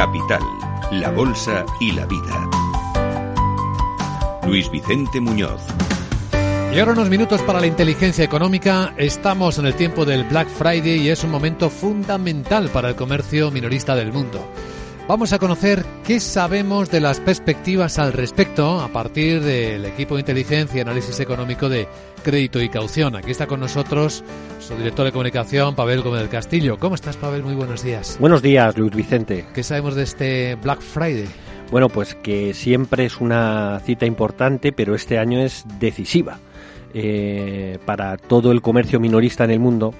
Capital, la Bolsa y la Vida. Luis Vicente Muñoz. Y ahora unos minutos para la inteligencia económica. Estamos en el tiempo del Black Friday y es un momento fundamental para el comercio minorista del mundo. Vamos a conocer qué sabemos de las perspectivas al respecto a partir del equipo de inteligencia y análisis económico de Crédito y Caución. Aquí está con nosotros su director de comunicación, Pavel Gómez del Castillo. ¿Cómo estás, Pavel? Muy buenos días. Buenos días, Luis Vicente. ¿Qué sabemos de este Black Friday? Bueno, pues que siempre es una cita importante, pero este año es decisiva eh, para todo el comercio minorista en el mundo.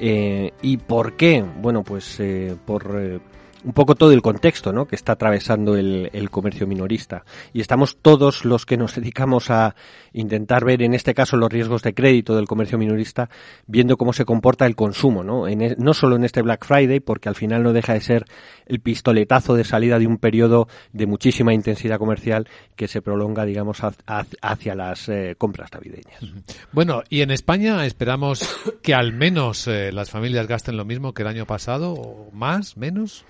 Eh, ¿Y por qué? Bueno, pues eh, por un poco todo el contexto ¿no? que está atravesando el, el, comercio minorista. Y estamos todos los que nos dedicamos a intentar ver, en este caso, los riesgos de crédito del comercio minorista, viendo cómo se comporta el consumo, ¿no? En, e, no solo en este Black Friday, porque al final no deja de ser el pistoletazo de salida de un periodo de muchísima intensidad comercial que se prolonga, digamos, hacia las eh, compras navideñas. Bueno, y en España esperamos que al menos eh, las familias gasten lo mismo que el año pasado, o más, menos.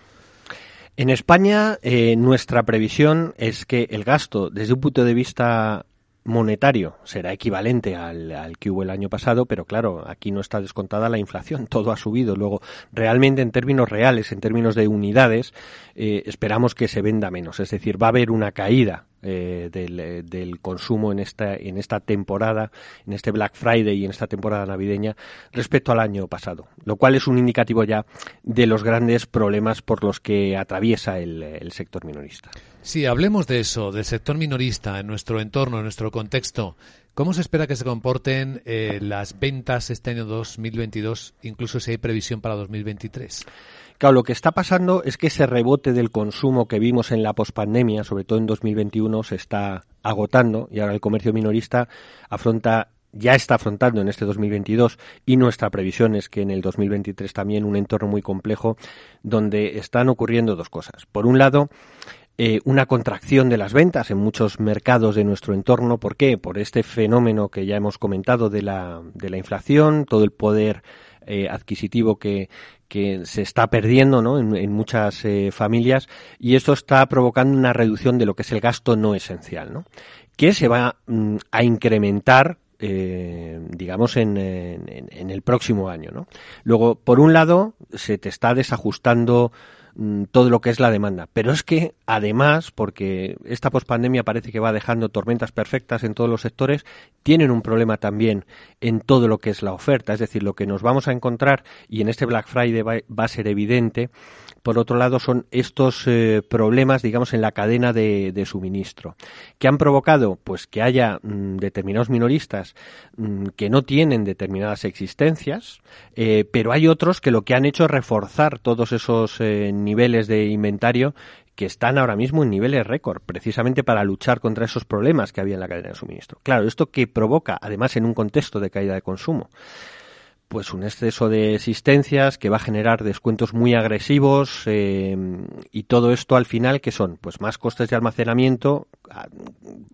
En España, eh, nuestra previsión es que el gasto, desde un punto de vista monetario, será equivalente al, al, que hubo el año pasado, pero claro, aquí no está descontada la inflación, todo ha subido. Luego, realmente en términos reales, en términos de unidades, eh, esperamos que se venda menos, es decir, va a haber una caída eh, del, eh, del, consumo en esta, en esta temporada, en este Black Friday y en esta temporada navideña respecto al año pasado, lo cual es un indicativo ya de los grandes problemas por los que atraviesa el sector minorista. Sí, hablemos de eso, del sector minorista en nuestro entorno, en nuestro contexto. ¿Cómo se espera que se comporten eh, las ventas este año 2022, incluso si hay previsión para 2023? Claro, lo que está pasando es que ese rebote del consumo que vimos en la pospandemia, sobre todo en 2021, se está agotando y ahora el comercio minorista afronta ya está afrontando en este 2022 y nuestra previsión es que en el 2023 también un entorno muy complejo donde están ocurriendo dos cosas. Por un lado, eh, una contracción de las ventas en muchos mercados de nuestro entorno. ¿Por qué? Por este fenómeno que ya hemos comentado de la, de la inflación, todo el poder eh, adquisitivo que, que se está perdiendo ¿no? en, muchas eh, familias y esto está provocando una reducción de lo que es el gasto no esencial, ¿no? que se va mm, a incrementar digamos, en, en, en, el próximo año. ¿no? Luego, por un lado, se te está desajustando mm, todo lo que es la demanda. Pero es que, además, porque esta pospandemia parece que va dejando tormentas perfectas en todos los sectores, tienen un problema también en todo lo que es la oferta. Es decir, lo que nos vamos a encontrar, y en este Black Friday va, a ser evidente, por otro lado, son estos eh, problemas, digamos, en la cadena de, suministro, que han provocado, pues, que haya mmm, determinados minoristas mmm, que no tienen determinadas existencias, eh, pero hay otros que lo que han hecho es reforzar todos esos eh, niveles de inventario que están ahora mismo en niveles récord, precisamente para luchar contra esos problemas que había en la cadena de suministro. Claro, esto que provoca, además, en un contexto de caída de consumo, pues un exceso de existencias que va a generar descuentos muy agresivos eh, y todo esto al final que son pues más costes de almacenamiento a,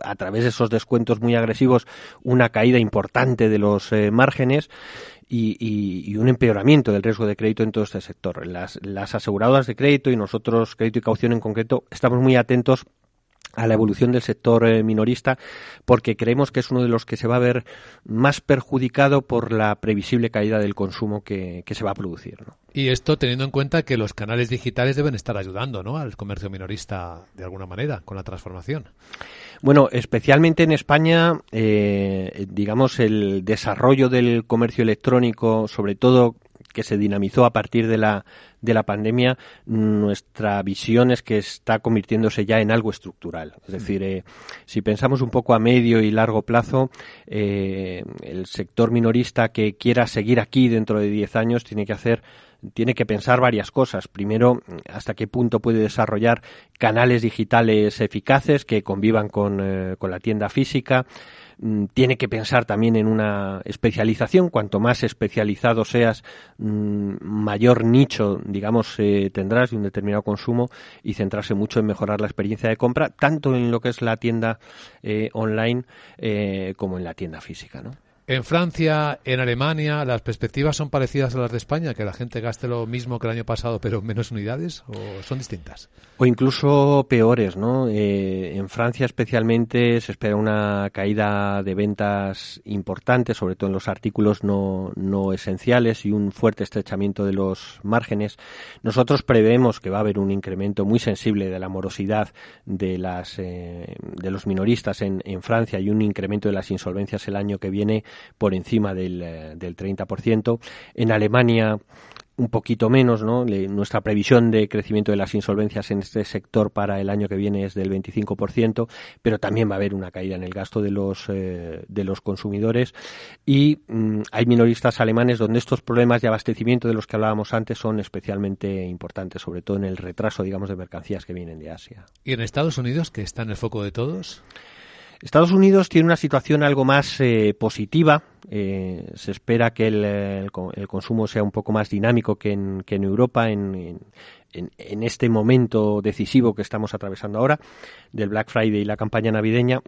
a, través de esos descuentos muy agresivos una caída importante de los eh, márgenes y, y, un empeoramiento del riesgo de crédito en todo este sector. Las, las aseguradoras de crédito y nosotros, crédito y caución en concreto, estamos muy atentos a la evolución del sector eh, minorista porque creemos que es uno de los que se va a ver más perjudicado por la previsible caída del consumo que, que se va a producir. ¿no? Y esto teniendo en cuenta que los canales digitales deben estar ayudando ¿no? al comercio minorista de alguna manera con la transformación. Bueno, especialmente en España, eh, digamos, el desarrollo del comercio electrónico, sobre todo que se dinamizó a partir de la, de la pandemia, nuestra visión es que está convirtiéndose ya en algo estructural. Es decir, eh, si pensamos un poco a medio y largo plazo, eh, el sector minorista que quiera seguir aquí dentro de 10 años tiene que hacer tiene que pensar varias cosas. Primero, hasta qué punto puede desarrollar canales digitales eficaces que convivan con, eh, con la tienda física tiene que pensar también en una especialización. Cuanto más especializado seas, mm, mayor nicho, digamos, eh, tendrás de un determinado consumo y centrarse mucho en mejorar la experiencia de compra, tanto en lo que es la tienda eh, online eh, como en la tienda física, ¿no? En Francia, en Alemania, ¿las perspectivas son parecidas a las de España? ¿Que la gente gaste lo mismo que el año pasado pero menos unidades? ¿O son distintas? O incluso peores, ¿no? Eh, en Francia especialmente se espera una caída de ventas importante, sobre todo en los artículos no, no esenciales y un fuerte estrechamiento de los márgenes. Nosotros prevemos que va a haber un incremento muy sensible de la morosidad de, las, eh, de los minoristas en, en Francia y un incremento de las insolvencias el año que viene por encima del, eh, del 30%. En Alemania un poquito menos, ¿no? nuestra previsión de crecimiento de las insolvencias en este sector para el año que viene es del 25%, pero también va a haber una caída en el gasto de los eh, de los consumidores y mm, hay minoristas alemanes donde estos problemas de abastecimiento de los que hablábamos antes son especialmente importantes, sobre todo en el retraso, digamos, de mercancías que vienen de Asia. ¿Y en Estados Unidos, que está en el foco de todos? Estados Unidos tiene una situación algo más eh, positiva. Eh, se espera que el, el, consumo sea un poco más dinámico que en, que en Europa en, en, este momento decisivo que estamos atravesando ahora del Black Friday y la campaña navideña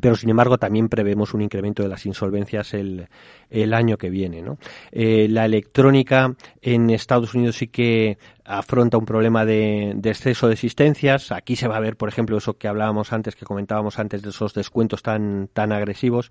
pero sin embargo también prevemos un incremento de las insolvencias el, el año que viene. ¿no? Eh, la electrónica en Estados Unidos sí que afronta un problema de, de, exceso de existencias. Aquí se va a ver, por ejemplo, eso que hablábamos antes, que comentábamos antes de esos descuentos tan, tan agresivos.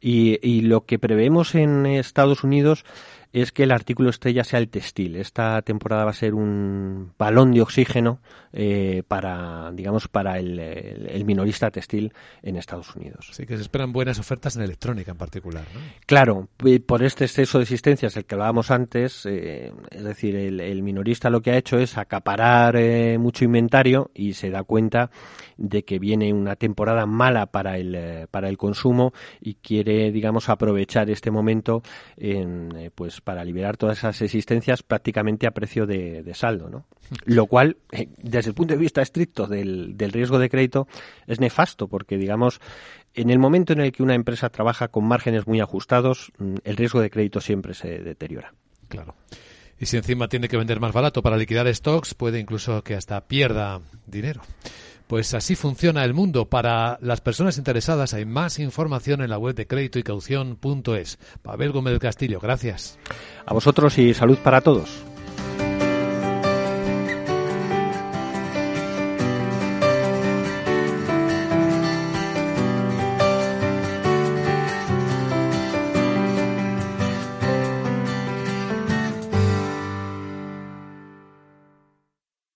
Y, y lo que prevemos en Estados Unidos es que el artículo estrella sea el textil. Esta temporada va a ser un balón de oxígeno eh, para, digamos, para el, el, el, minorista textil en Estados Unidos. Sí, que se esperan buenas ofertas en electrónica en particular. ¿no? Claro, por este exceso de existencias, el que hablábamos antes, eh, es decir, el, el, minorista lo que ha hecho es acaparar eh, mucho inventario y se da cuenta de que viene una temporada mala para el, para el consumo y quiere, digamos, aprovechar este momento en, pues para liberar todas esas existencias prácticamente a precio de, saldo, ¿no? Lo cual, eh, desde el punto de vista estricto del, del riesgo de crédito, es nefasto, porque, digamos, en el momento en el que una empresa trabaja con márgenes muy ajustados, mm, el riesgo de crédito siempre se deteriora. Claro. Y si encima tiene que vender más barato para liquidar stocks, puede incluso que hasta pierda dinero. Pues así funciona el mundo. Para las personas interesadas hay más información en la web de crédito y caución.es. Pavel Gómez del Castillo, gracias. A vosotros y salud para todos.